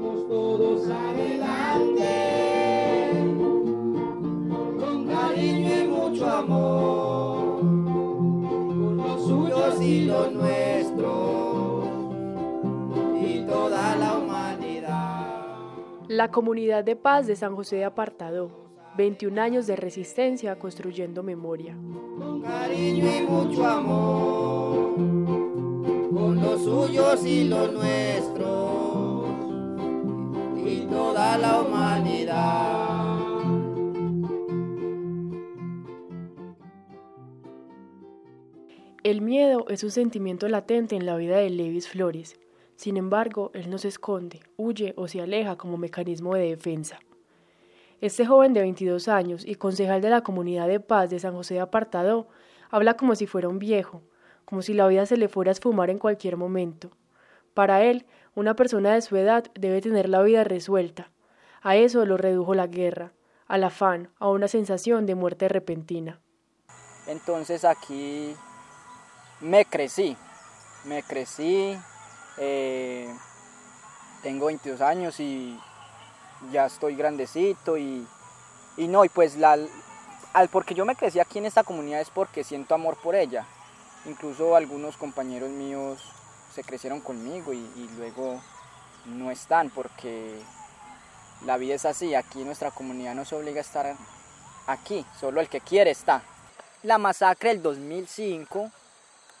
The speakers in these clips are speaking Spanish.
Vamos todos adelante, con cariño y mucho amor, con los suyos y los nuestros, y toda la humanidad. La comunidad de paz de San José de Apartado, 21 años de resistencia construyendo memoria. Con cariño y mucho amor, con los suyos y los nuestros, toda la humanidad. El miedo es un sentimiento latente en la vida de Levis Flores. Sin embargo, él no se esconde, huye o se aleja como mecanismo de defensa. Este joven de 22 años y concejal de la comunidad de paz de San José de Apartado habla como si fuera un viejo, como si la vida se le fuera a esfumar en cualquier momento. Para él, una persona de su edad debe tener la vida resuelta. A eso lo redujo la guerra, al afán, a una sensación de muerte repentina. Entonces aquí me crecí, me crecí, eh, tengo 22 años y ya estoy grandecito y, y no, y pues la, al porque yo me crecí aquí en esta comunidad es porque siento amor por ella. Incluso algunos compañeros míos se crecieron conmigo y, luego no están porque la vida es así, aquí nuestra comunidad no se obliga a estar aquí, solo el que quiere está. La masacre del 2005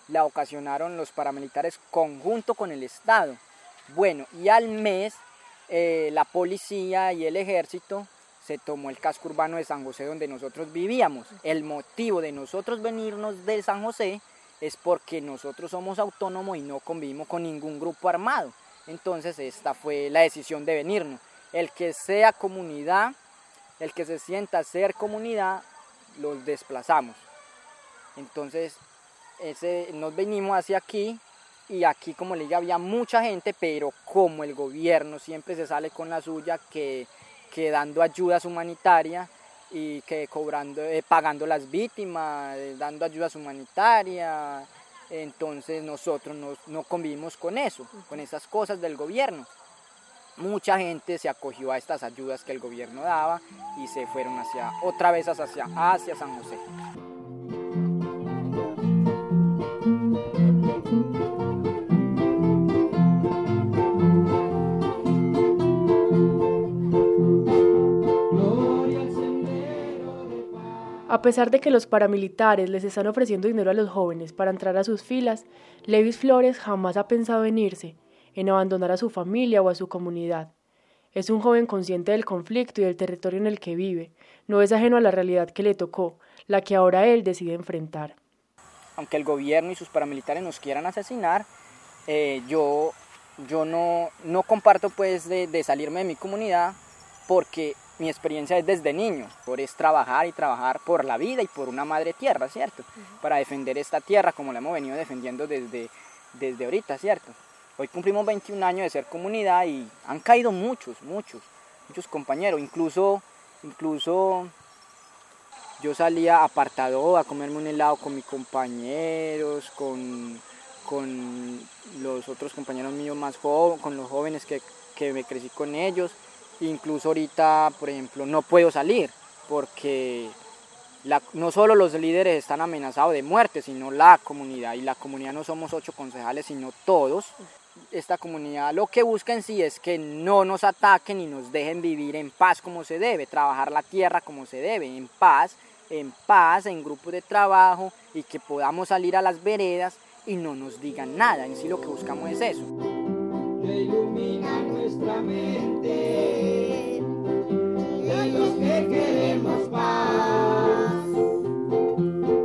la ocasionaron los paramilitares conjunto con el Estado. Bueno, y al mes eh, la policía y el ejército se tomó el casco urbano de San José donde nosotros vivíamos. El motivo de nosotros venirnos de San José es porque nosotros somos autónomos y no convivimos con ningún grupo armado. Entonces esta fue la decisión de venirnos. El que sea comunidad, el que se sienta ser comunidad, los desplazamos. Entonces ese, nos venimos hacia aquí y aquí como le dije había mucha gente, pero como el gobierno siempre se sale con la suya, que, que dando ayudas humanitarias y que cobrando, eh, pagando las víctimas, eh, dando ayudas humanitarias, entonces nosotros no, no convivimos con eso, con esas cosas del gobierno. Mucha gente se acogió a estas ayudas que el gobierno daba y se fueron hacia otra vez hacia, hacia San José. A pesar de que los paramilitares les están ofreciendo dinero a los jóvenes para entrar a sus filas, Levis Flores jamás ha pensado en irse, en abandonar a su familia o a su comunidad. Es un joven consciente del conflicto y del territorio en el que vive, no es ajeno a la realidad que le tocó, la que ahora él decide enfrentar. aunque el gobierno y sus paramilitares nos quieran asesinar, eh, yo, yo no, no comparto pues de, de salirme de mi comunidad porque mi experiencia es desde niño, por es trabajar y trabajar por la vida y por una madre tierra, ¿cierto? Para defender esta tierra como la hemos venido defendiendo desde, desde ahorita, ¿cierto? Hoy cumplimos 21 años de ser comunidad y han caído muchos, muchos, muchos compañeros, incluso, incluso yo salía apartado a comerme un helado con mis compañeros, con, con los otros compañeros míos más jóvenes, con los jóvenes que, que me crecí con ellos. Incluso ahorita, por ejemplo, no puedo salir porque no solo los líderes están amenazados de muerte, sino la comunidad. Y la comunidad no somos ocho concejales, sino todos. Esta comunidad lo que busca en sí es que no nos ataquen y nos dejen vivir en paz como se debe, trabajar la tierra como se debe, en paz, en paz, en grupos de trabajo y que podamos salir a las veredas y no nos digan nada. En sí lo que buscamos es eso. Nuestra mente, de los que queremos paz.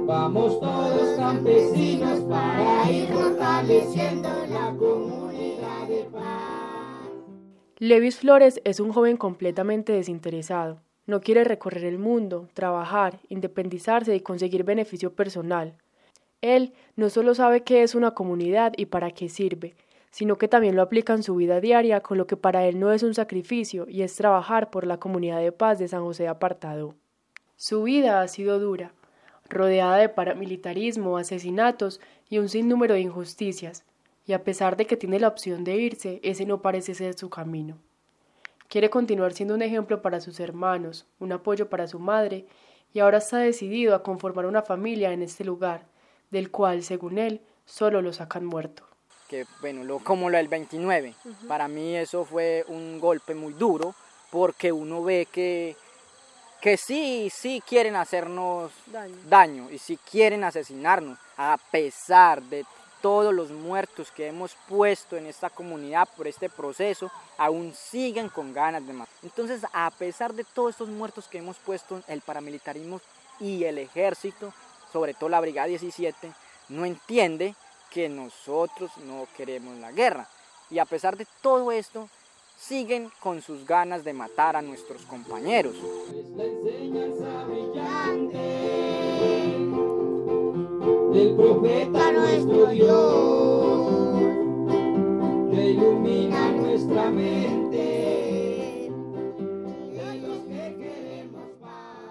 Vamos todos campesinos para ir fortaleciendo la comunidad de paz. Levis Flores es un joven completamente desinteresado. No quiere recorrer el mundo, trabajar, independizarse y conseguir beneficio personal. Él no solo sabe qué es una comunidad y para qué sirve, sino que también lo aplica en su vida diaria con lo que para él no es un sacrificio y es trabajar por la comunidad de paz de San José Apartado. Su vida ha sido dura, rodeada de paramilitarismo, asesinatos y un sinnúmero de injusticias, y a pesar de que tiene la opción de irse, ese no parece ser su camino. Quiere continuar siendo un ejemplo para sus hermanos, un apoyo para su madre, y ahora está decidido a conformar una familia en este lugar, del cual, según él, solo lo sacan muerto. Que bueno, lo, como lo del 29, para mí eso fue un golpe muy duro, porque uno ve que, que sí, sí quieren hacernos Daño. daño y sí quieren asesinarnos, a pesar de todos los muertos que hemos puesto en esta comunidad por este proceso, aún siguen con ganas de matar. Entonces, a pesar de todos estos muertos que hemos puesto, el paramilitarismo y el ejército, sobre todo la Brigada 17, no entiende que nosotros no queremos la guerra. Y a pesar de todo esto, siguen con sus ganas de matar a nuestros compañeros. Del profeta nuestro Dios, que ilumina nuestra mente.